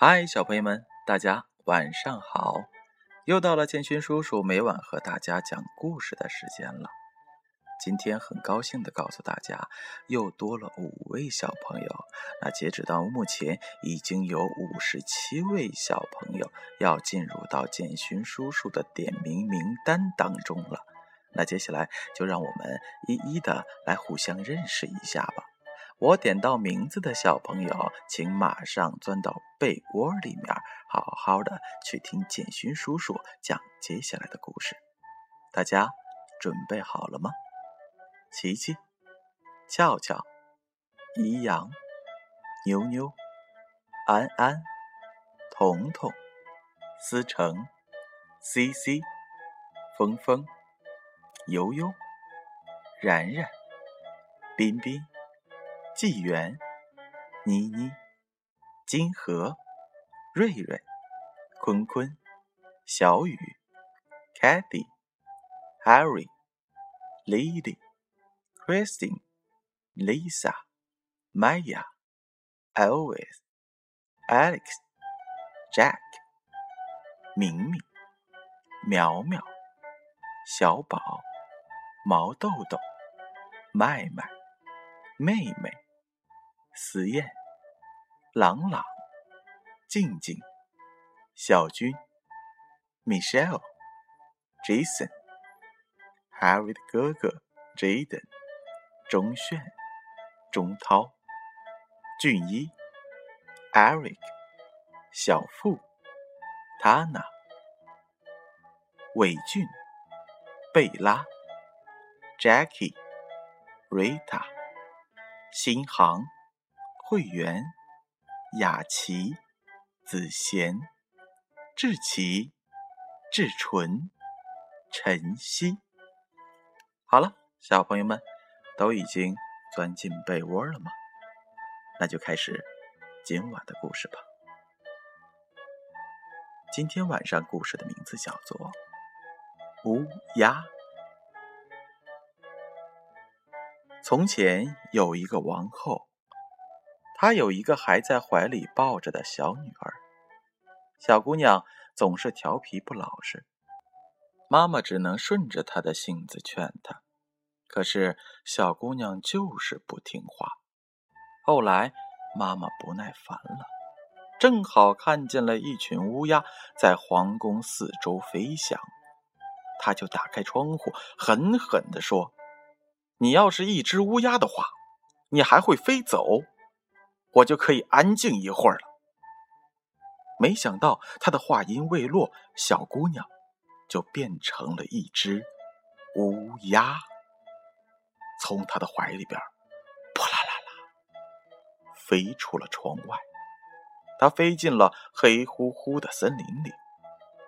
嗨，小朋友们，大家晚上好！又到了建勋叔叔每晚和大家讲故事的时间了。今天很高兴的告诉大家，又多了五位小朋友。那截止到目前，已经有五十七位小朋友要进入到建勋叔叔的点名名单当中了。那接下来就让我们一一的来互相认识一下吧。我点到名字的小朋友，请马上钻到被窝里面，好好的去听建勋叔叔讲接下来的故事。大家准备好了吗？琪琪、俏俏、怡阳、妞妞、安安、彤彤、思成、C C、峰峰、悠悠、然然、彬彬。纪元、妮妮、金河、瑞瑞、坤坤、小雨、Cathy、Harry、Lily、Christine、Lisa、Maya、Elvis、Alex、Jack、明明、苗苗、小宝、毛豆豆、麦麦、妹妹。思燕、朗朗、静静、小军、Michelle、Jason、Harry 的哥哥 Jaden、钟炫、钟涛、俊一、Eric、小付、Tana、伟俊、贝拉、Jackie、Rita、新航。慧媛、雅琪、子贤、志奇、志纯、晨曦。好了，小朋友们都已经钻进被窝了吗？那就开始今晚的故事吧。今天晚上故事的名字叫做《乌鸦》。从前有一个王后。她有一个还在怀里抱着的小女儿，小姑娘总是调皮不老实，妈妈只能顺着她的性子劝她，可是小姑娘就是不听话。后来妈妈不耐烦了，正好看见了一群乌鸦在皇宫四周飞翔，她就打开窗户，狠狠地说：“你要是一只乌鸦的话，你还会飞走。”我就可以安静一会儿了。没想到他的话音未落，小姑娘就变成了一只乌鸦，从他的怀里边扑啦啦啦飞出了窗外。他飞进了黑乎乎的森林里，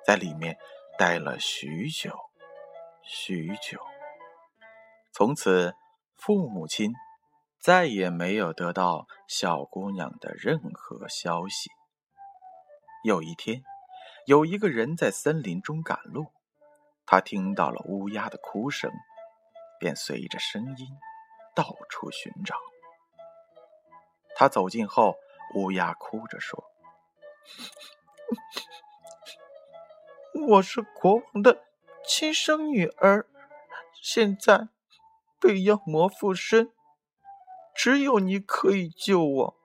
在里面待了许久许久。从此，父母亲。再也没有得到小姑娘的任何消息。有一天，有一个人在森林中赶路，他听到了乌鸦的哭声，便随着声音到处寻找。他走近后，乌鸦哭着说：“我是国王的亲生女儿，现在被妖魔附身。”只有你可以救我，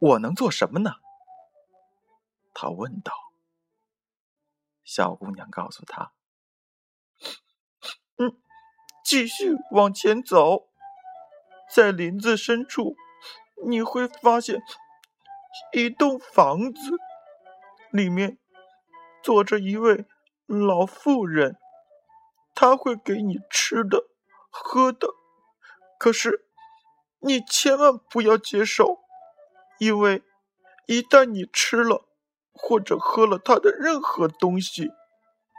我能做什么呢？他问道。小姑娘告诉他：“嗯，继续往前走，在林子深处，你会发现一栋房子，里面坐着一位老妇人，她会给你吃的、喝的。”可是，你千万不要接受，因为一旦你吃了或者喝了它的任何东西，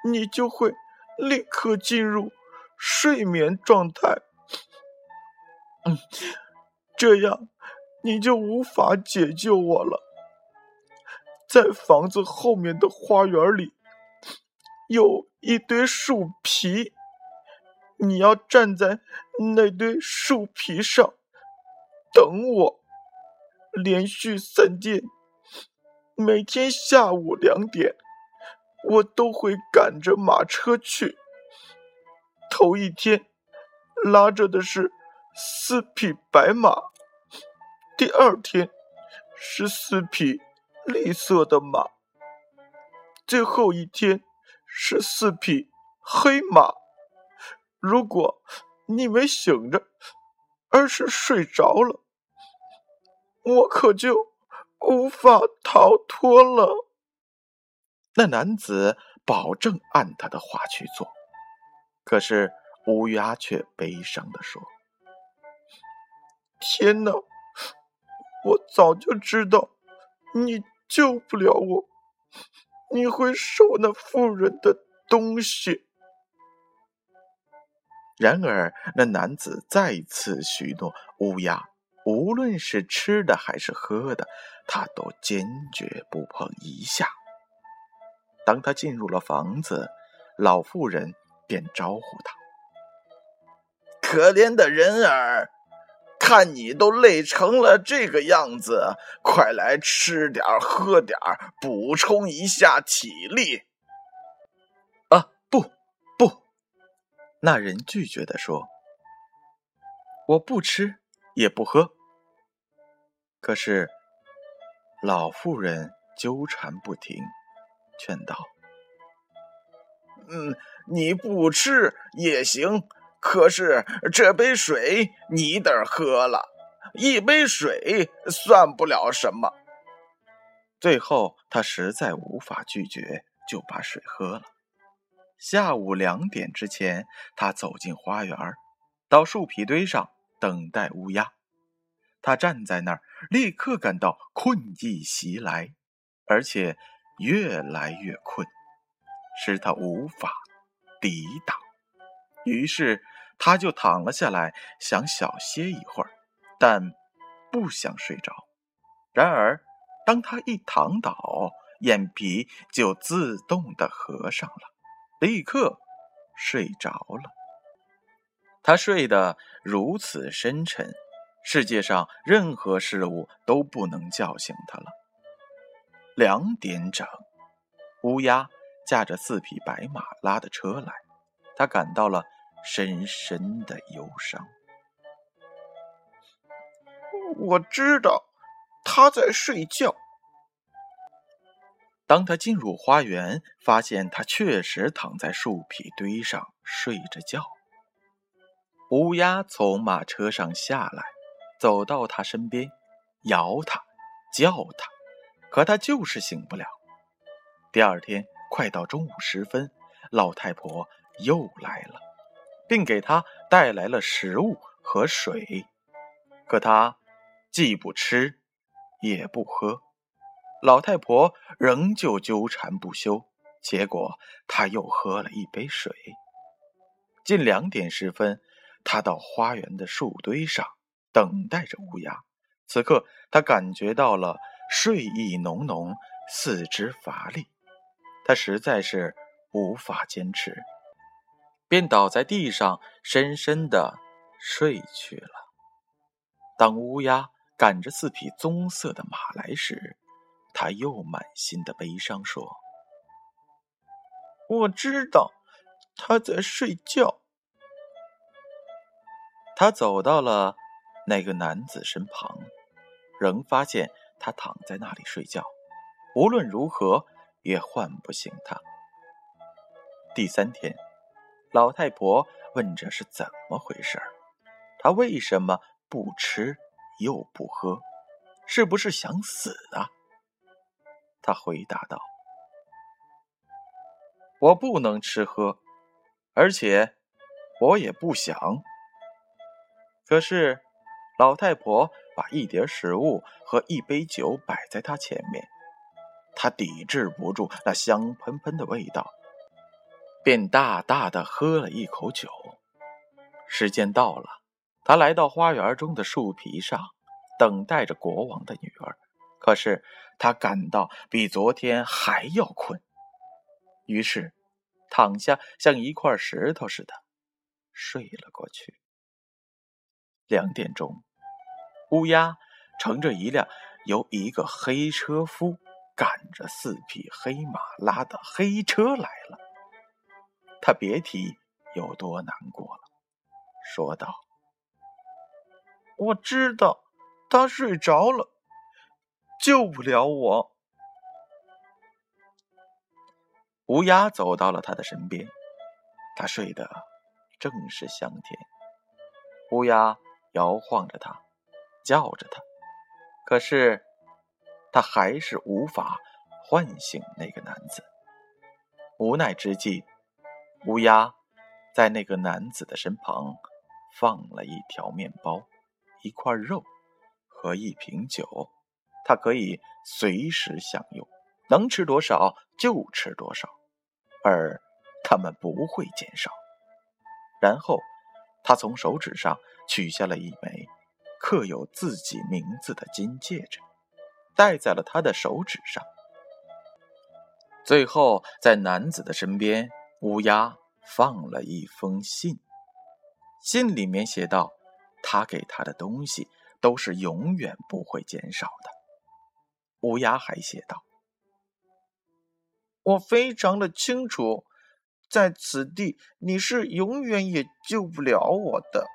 你就会立刻进入睡眠状态。嗯，这样你就无法解救我了。在房子后面的花园里，有一堆树皮。你要站在那堆树皮上等我，连续三天，每天下午两点，我都会赶着马车去。头一天拉着的是四匹白马，第二天是四匹绿色的马，最后一天是四匹黑马。如果你没醒着，而是睡着了，我可就无法逃脱了。那男子保证按他的话去做，可是乌鸦却悲伤的说：“天哪，我早就知道你救不了我，你会受那妇人的东西。”然而，那男子再次许诺乌鸦，无论是吃的还是喝的，他都坚决不碰一下。当他进入了房子，老妇人便招呼他：“可怜的人儿，看你都累成了这个样子，快来吃点喝点补充一下体力。”那人拒绝的说：“我不吃，也不喝。”可是老妇人纠缠不停，劝道：“嗯，你不吃也行，可是这杯水你得喝了，一杯水算不了什么。”最后，他实在无法拒绝，就把水喝了。下午两点之前，他走进花园，到树皮堆上等待乌鸦。他站在那儿，立刻感到困意袭来，而且越来越困，使他无法抵挡。于是他就躺了下来，想小歇一会儿，但不想睡着。然而，当他一躺倒，眼皮就自动的合上了。立刻睡着了。他睡得如此深沉，世界上任何事物都不能叫醒他了。两点整，乌鸦驾着四匹白马拉的车来，他感到了深深的忧伤。我知道他在睡觉。当他进入花园，发现他确实躺在树皮堆上睡着觉。乌鸦从马车上下来，走到他身边，摇他，叫他，可他就是醒不了。第二天快到中午时分，老太婆又来了，并给他带来了食物和水，可他既不吃，也不喝。老太婆仍旧纠缠不休，结果她又喝了一杯水。近两点时分，她到花园的树堆上等待着乌鸦。此刻，他感觉到了睡意浓浓，四肢乏力，他实在是无法坚持，便倒在地上，深深的睡去了。当乌鸦赶着四匹棕色的马来时，他又满心的悲伤说：“我知道他在睡觉。”他走到了那个男子身旁，仍发现他躺在那里睡觉，无论如何也唤不醒他。第三天，老太婆问这是怎么回事？他为什么不吃又不喝？是不是想死啊？他回答道：“我不能吃喝，而且我也不想。”可是老太婆把一碟食物和一杯酒摆在他前面，他抵制不住那香喷喷的味道，便大大的喝了一口酒。时间到了，他来到花园中的树皮上，等待着国王的女儿。可是他感到比昨天还要困，于是躺下，像一块石头似的睡了过去。两点钟，乌鸦乘着一辆由一个黑车夫赶着四匹黑马拉的黑车来了。他别提有多难过了，说道：“我知道他睡着了，救不了我。”乌鸦走到了他的身边，他睡得正是香甜。乌鸦摇晃着他，叫着他，可是他还是无法唤醒那个男子。无奈之际，乌鸦在那个男子的身旁放了一条面包、一块肉和一瓶酒，它可以随时享用，能吃多少就吃多少，而它们不会减少。然后。他从手指上取下了一枚刻有自己名字的金戒指，戴在了他的手指上。最后，在男子的身边，乌鸦放了一封信，信里面写道：“他给他的东西都是永远不会减少的。”乌鸦还写道：“我非常的清楚。”在此地，你是永远也救不了我的。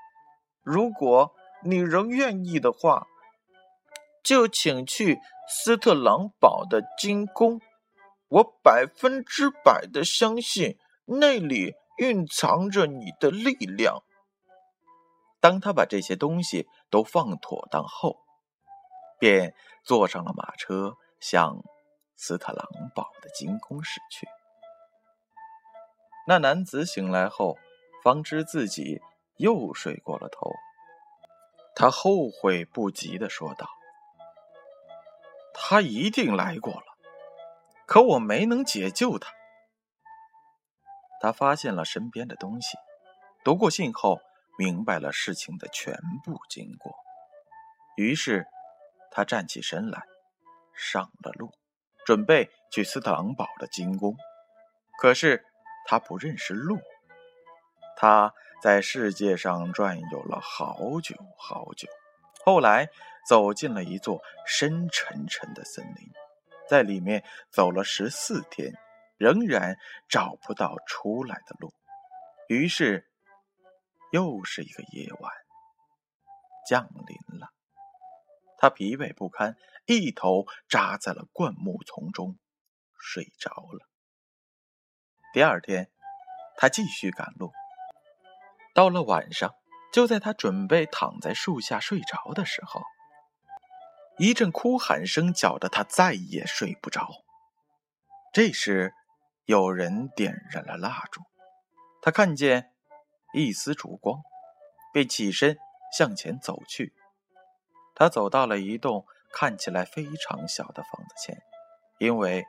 如果你仍愿意的话，就请去斯特朗堡的金宫。我百分之百的相信那里蕴藏着你的力量。当他把这些东西都放妥当后，便坐上了马车，向斯特朗堡的金宫驶去。那男子醒来后，方知自己又睡过了头。他后悔不及的说道：“他一定来过了，可我没能解救他。”他发现了身边的东西，读过信后，明白了事情的全部经过。于是，他站起身来，上了路，准备去斯特朗堡的金宫。可是，他不认识路，他在世界上转悠了好久好久，后来走进了一座深沉沉的森林，在里面走了十四天，仍然找不到出来的路。于是，又是一个夜晚降临了，他疲惫不堪，一头扎在了灌木丛中，睡着了。第二天，他继续赶路。到了晚上，就在他准备躺在树下睡着的时候，一阵哭喊声搅得他再也睡不着。这时，有人点燃了蜡烛，他看见一丝烛光，便起身向前走去。他走到了一栋看起来非常小的房子前，因为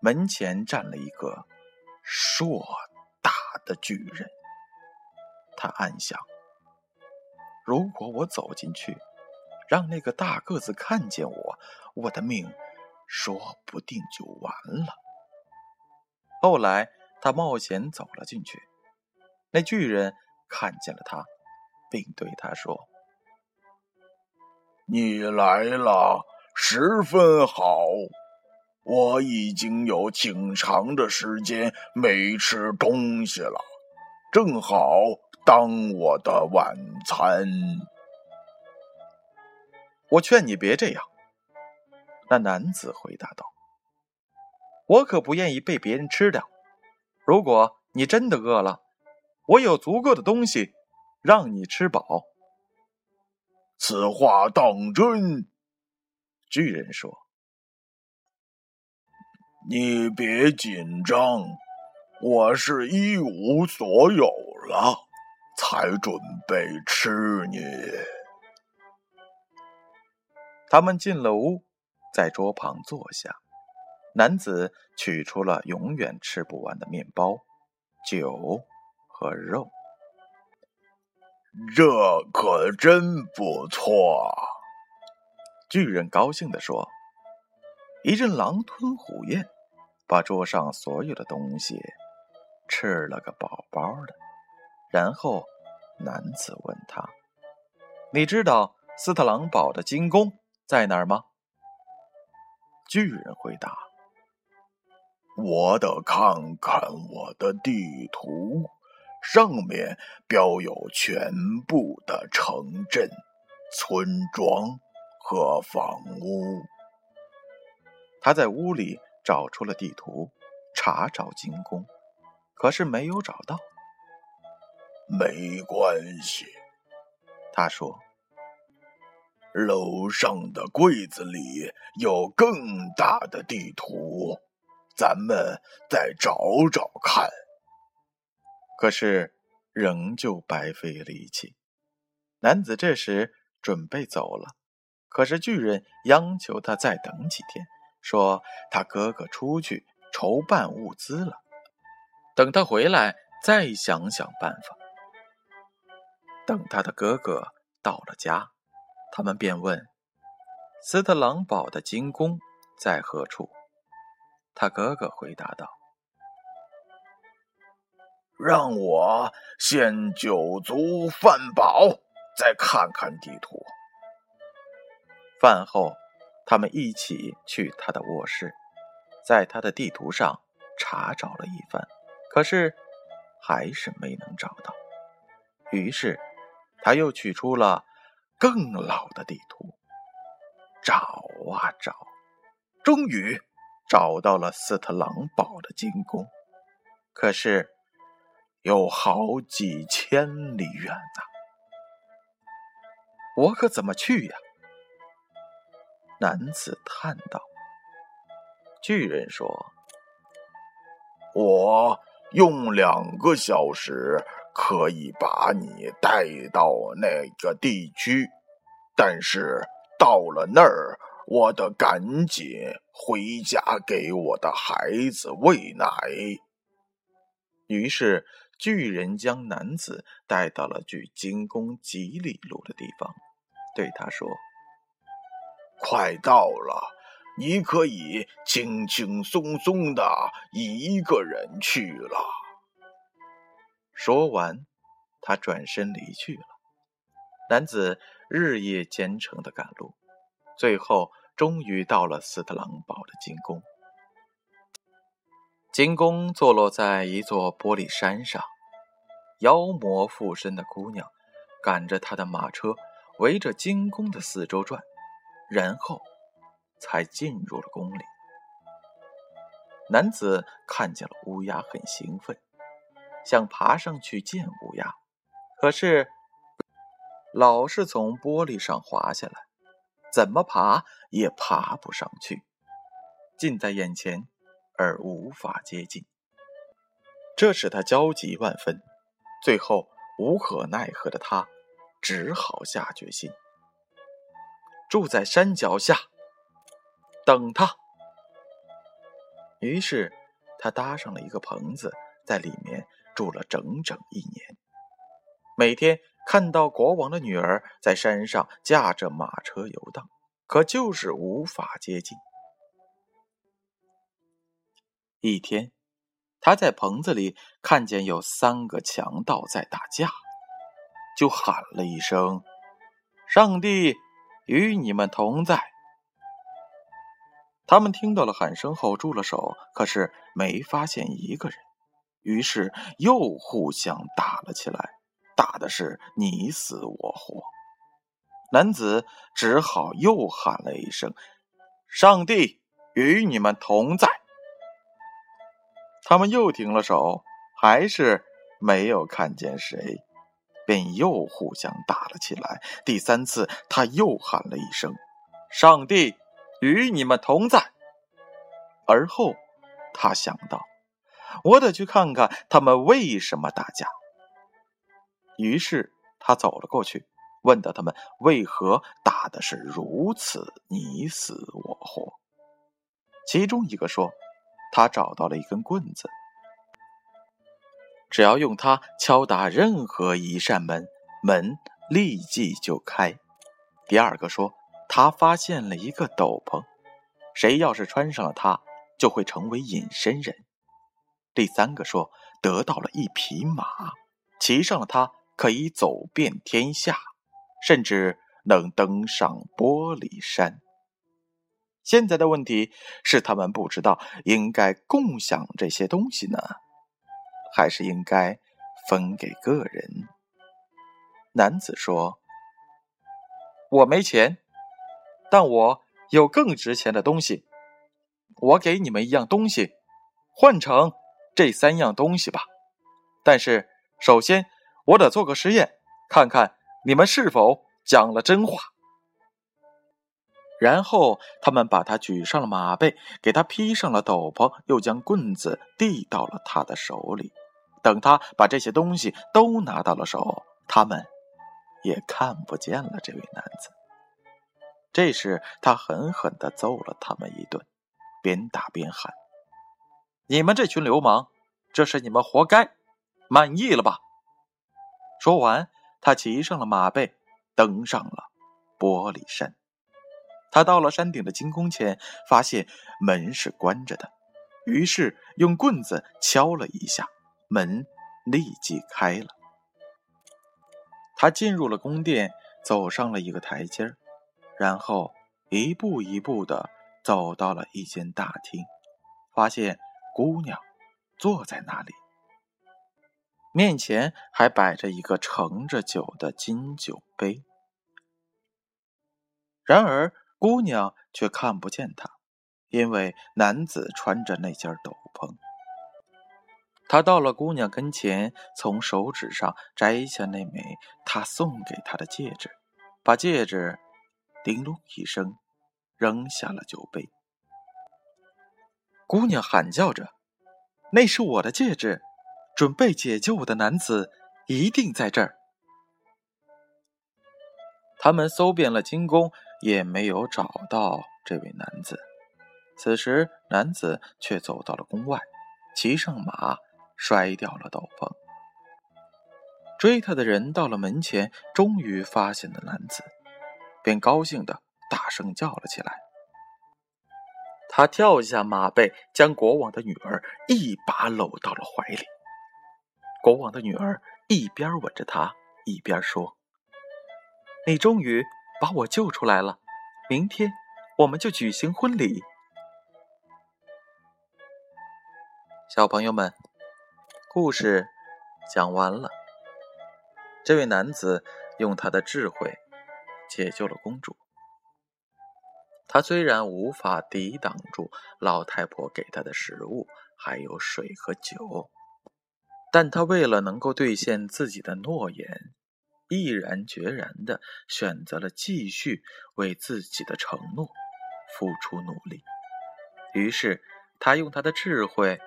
门前站了一个。硕大的巨人，他暗想：如果我走进去，让那个大个子看见我，我的命说不定就完了。后来，他冒险走了进去，那巨人看见了他，并对他说：“你来了，十分好。”我已经有挺长的时间没吃东西了，正好当我的晚餐。我劝你别这样。”那男子回答道，“我可不愿意被别人吃掉。如果你真的饿了，我有足够的东西让你吃饱。”此话当真？”巨人说。你别紧张，我是一无所有了，才准备吃你。他们进了屋，在桌旁坐下。男子取出了永远吃不完的面包、酒和肉。这可真不错，巨人高兴地说。一阵狼吞虎咽，把桌上所有的东西吃了个饱饱的。然后，男子问他：“你知道斯特朗堡的金宫在哪儿吗？”巨人回答：“我得看看我的地图，上面标有全部的城镇、村庄和房屋。”他在屋里找出了地图，查找金宫，可是没有找到。没关系，他说。楼上的柜子里有更大的地图，咱们再找找看。可是仍旧白费力气。男子这时准备走了，可是巨人央求他再等几天，说他哥哥出去筹办物资了，等他回来再想想办法。等他的哥哥到了家。他们便问：“斯特朗堡的金宫在何处？”他哥哥回答道：“让我先酒足饭饱，再看看地图。”饭后，他们一起去他的卧室，在他的地图上查找了一番，可是还是没能找到。于是，他又取出了。更老的地图，找啊找，终于找到了斯特朗堡的金宫，可是有好几千里远呐！我可怎么去呀？男子叹道。巨人说：“我用两个小时。”可以把你带到那个地区，但是到了那儿，我得赶紧回家给我的孩子喂奶。于是，巨人将男子带到了距金宫几里路的地方，对他说：“快到了，你可以轻轻松松的一个人去了。”说完，他转身离去了。男子日夜兼程的赶路，最后终于到了斯特朗堡的金宫。金宫坐落在一座玻璃山上，妖魔附身的姑娘赶着她的马车，围着金宫的四周转，然后才进入了宫里。男子看见了乌鸦，很兴奋。想爬上去见乌鸦，可是老是从玻璃上滑下来，怎么爬也爬不上去，近在眼前而无法接近，这使他焦急万分。最后无可奈何的他，只好下决心住在山脚下等他。于是他搭上了一个棚子，在里面。住了整整一年，每天看到国王的女儿在山上驾着马车游荡，可就是无法接近。一天，他在棚子里看见有三个强盗在打架，就喊了一声：“上帝与你们同在。”他们听到了喊声后住了手，可是没发现一个人。于是又互相打了起来，打的是你死我活。男子只好又喊了一声：“上帝与你们同在。”他们又停了手，还是没有看见谁，便又互相打了起来。第三次，他又喊了一声：“上帝与你们同在。”而后，他想到。我得去看看他们为什么打架。于是他走了过去，问到他们为何打的是如此你死我活。其中一个说：“他找到了一根棍子，只要用它敲打任何一扇门，门立即就开。”第二个说：“他发现了一个斗篷，谁要是穿上了它，就会成为隐身人。”第三个说得到了一匹马，骑上了它可以走遍天下，甚至能登上玻璃山。现在的问题是，他们不知道应该共享这些东西呢，还是应该分给个人。男子说：“我没钱，但我有更值钱的东西。我给你们一样东西，换成这三样东西吧。但是，首先我得做个实验，看看你们是否讲了真话。”然后他们把他举上了马背，给他披上了斗篷，又将棍子递到了他的手里。等他把这些东西都拿到了手，他们也看不见了这位男子。这时，他狠狠地揍了他们一顿，边打边喊：“你们这群流氓，这是你们活该！满意了吧？”说完，他骑上了马背，登上了玻璃山。他到了山顶的金宫前，发现门是关着的，于是用棍子敲了一下，门立即开了。他进入了宫殿，走上了一个台阶然后一步一步的走到了一间大厅，发现姑娘坐在那里，面前还摆着一个盛着酒的金酒杯。然而。姑娘却看不见他，因为男子穿着那件斗篷。他到了姑娘跟前，从手指上摘下那枚他送给她的戒指，把戒指叮咚一声扔下了酒杯。姑娘喊叫着：“那是我的戒指，准备解救我的男子一定在这儿。”他们搜遍了金宫。也没有找到这位男子。此时，男子却走到了宫外，骑上马，摔掉了斗篷。追他的人到了门前，终于发现了男子，便高兴的大声叫了起来。他跳下马背，将国王的女儿一把搂到了怀里。国王的女儿一边吻着他，一边说：“你终于……”把我救出来了，明天我们就举行婚礼。小朋友们，故事讲完了。这位男子用他的智慧解救了公主。他虽然无法抵挡住老太婆给他的食物，还有水和酒，但他为了能够兑现自己的诺言。毅然决然的选择了继续为自己的承诺付出努力。于是，他用他的智慧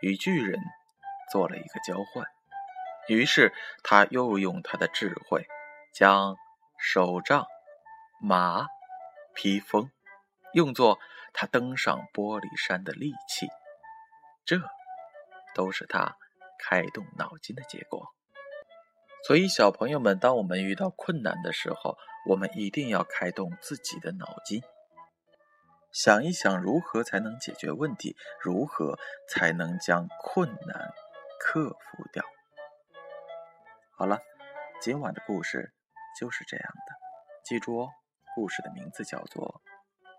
与巨人做了一个交换。于是，他又用他的智慧将手杖、马、披风用作他登上玻璃山的利器。这都是他开动脑筋的结果。所以，小朋友们，当我们遇到困难的时候，我们一定要开动自己的脑筋，想一想如何才能解决问题，如何才能将困难克服掉。好了，今晚的故事就是这样的，记住哦，故事的名字叫做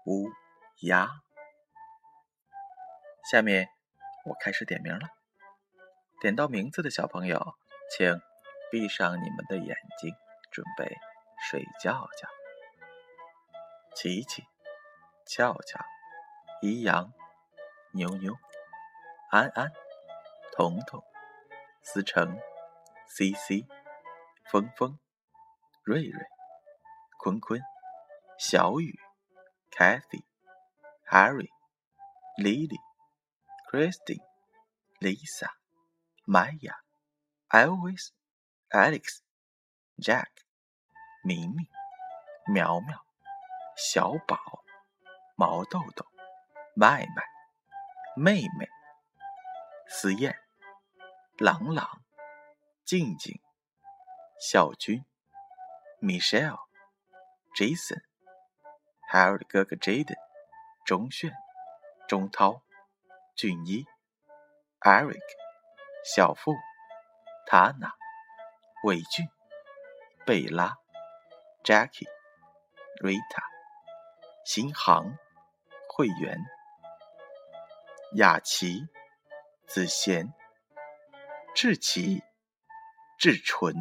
《乌鸦》。下面我开始点名了，点到名字的小朋友，请。闭上你们的眼睛，准备睡觉觉。琪琪、俏俏、怡阳、妞妞、安安、彤彤、思成、C C、峰峰、瑞瑞、坤坤、小雨、Kathy、Harry、Lily、Christine、Lisa、Maya、Elvis。Alex、Jack、明明、苗苗、小宝、毛豆豆、麦麦、妹妹、思燕、朗朗、静静、小军、Michelle、Jason、Harold 哥哥 Jaden、钟炫、钟涛、俊一、Eric、小付、Tana。伟俊、贝拉、Jackie、瑞塔、新航、会员、雅琪、子贤、志奇、志纯、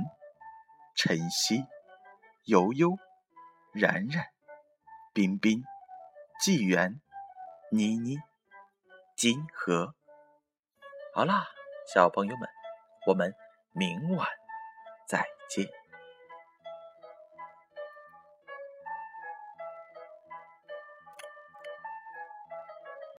晨曦、悠悠、然然、彬彬、纪元、妮妮、金河。好啦，小朋友们，我们明晚再见。